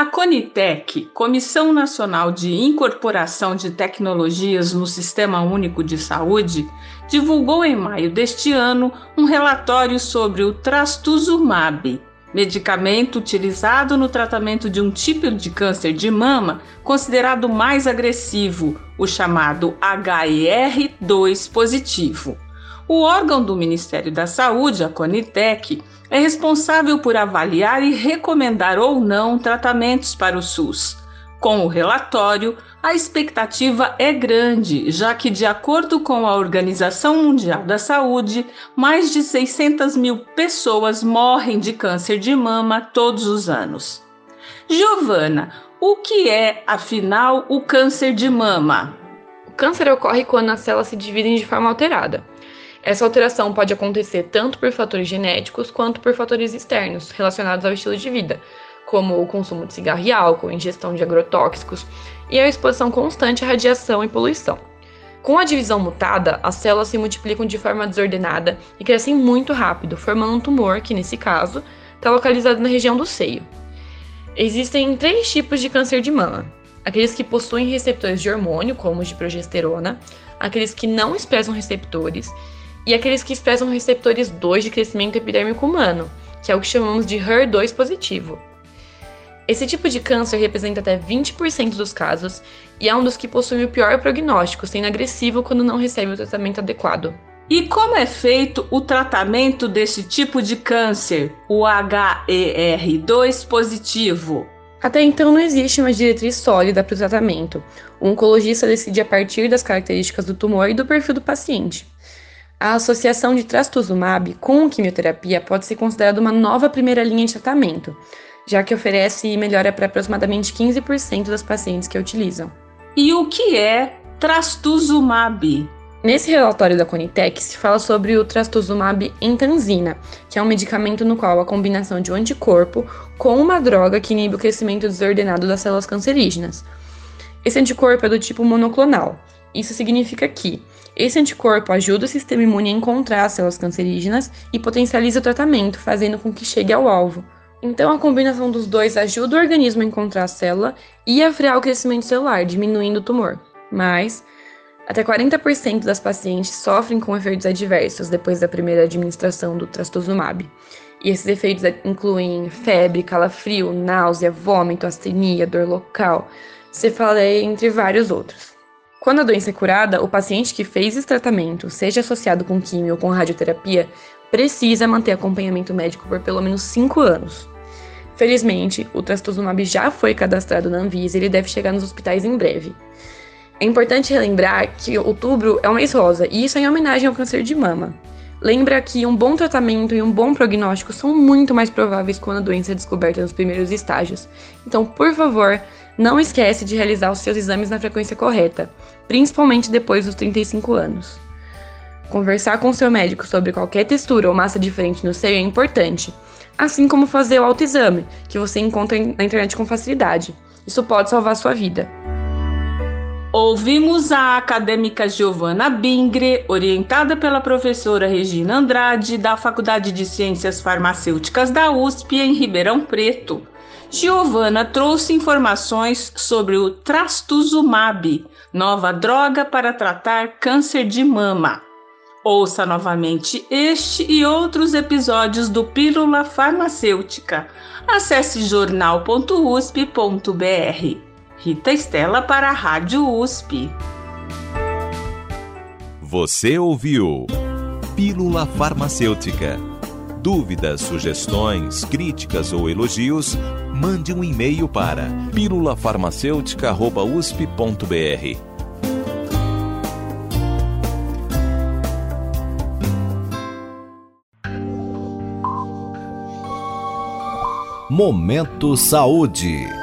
A Conitec, Comissão Nacional de Incorporação de Tecnologias no Sistema Único de Saúde, divulgou em maio deste ano um relatório sobre o trastuzumab, medicamento utilizado no tratamento de um tipo de câncer de mama considerado mais agressivo, o chamado HER2 positivo. O órgão do Ministério da Saúde, a Conitec, é responsável por avaliar e recomendar ou não tratamentos para o SUS. Com o relatório, a expectativa é grande, já que, de acordo com a Organização Mundial da Saúde, mais de 600 mil pessoas morrem de câncer de mama todos os anos. Giovana, o que é, afinal, o câncer de mama? O câncer ocorre quando as células se dividem de forma alterada. Essa alteração pode acontecer tanto por fatores genéticos quanto por fatores externos relacionados ao estilo de vida, como o consumo de cigarro e álcool, ingestão de agrotóxicos e a exposição constante à radiação e poluição. Com a divisão mutada, as células se multiplicam de forma desordenada e crescem muito rápido, formando um tumor que, nesse caso, está localizado na região do seio. Existem três tipos de câncer de mama: aqueles que possuem receptores de hormônio, como os de progesterona, aqueles que não expressam receptores e aqueles que expressam receptores 2 de crescimento epidérmico humano, que é o que chamamos de HER2 positivo. Esse tipo de câncer representa até 20% dos casos e é um dos que possui o pior prognóstico, sendo agressivo quando não recebe o tratamento adequado. E como é feito o tratamento desse tipo de câncer, o HER2 positivo? Até então não existe uma diretriz sólida para o tratamento. O oncologista decide a partir das características do tumor e do perfil do paciente. A associação de trastuzumab com quimioterapia pode ser considerada uma nova primeira linha de tratamento, já que oferece melhora para aproximadamente 15% das pacientes que a utilizam. E o que é trastuzumab? Nesse relatório da Conitec se fala sobre o trastuzumab entanzina, que é um medicamento no qual a combinação de um anticorpo com uma droga que inibe o crescimento desordenado das células cancerígenas. Esse anticorpo é do tipo monoclonal. Isso significa que esse anticorpo ajuda o sistema imune a encontrar as células cancerígenas e potencializa o tratamento, fazendo com que chegue ao alvo. Então, a combinação dos dois ajuda o organismo a encontrar a célula e a frear o crescimento celular, diminuindo o tumor. Mas, até 40% das pacientes sofrem com efeitos adversos depois da primeira administração do trastuzumab. E esses efeitos incluem febre, calafrio, náusea, vômito, astenia, dor local, cefaleia, entre vários outros. Quando a doença é curada, o paciente que fez esse tratamento, seja associado com quimio ou com radioterapia, precisa manter acompanhamento médico por pelo menos 5 anos. Felizmente, o trastuzumab já foi cadastrado na Anvisa e ele deve chegar nos hospitais em breve. É importante relembrar que outubro é o mês rosa, e isso é em homenagem ao câncer de mama. Lembra que um bom tratamento e um bom prognóstico são muito mais prováveis quando a doença é descoberta nos primeiros estágios. Então, por favor, não esquece de realizar os seus exames na frequência correta, principalmente depois dos 35 anos. Conversar com seu médico sobre qualquer textura ou massa diferente no seio é importante, assim como fazer o autoexame, que você encontra na internet com facilidade. Isso pode salvar sua vida. Ouvimos a acadêmica Giovana Bingre, orientada pela professora Regina Andrade, da Faculdade de Ciências Farmacêuticas da USP, em Ribeirão Preto. Giovana trouxe informações sobre o trastuzumab, nova droga para tratar câncer de mama. Ouça novamente este e outros episódios do Pílula Farmacêutica. Acesse jornal.usp.br. Rita Estela para a Rádio USP. Você ouviu Pílula Farmacêutica. Dúvidas, sugestões, críticas ou elogios, mande um e-mail para pílulafarmacêutica.usp.br. Momento Saúde.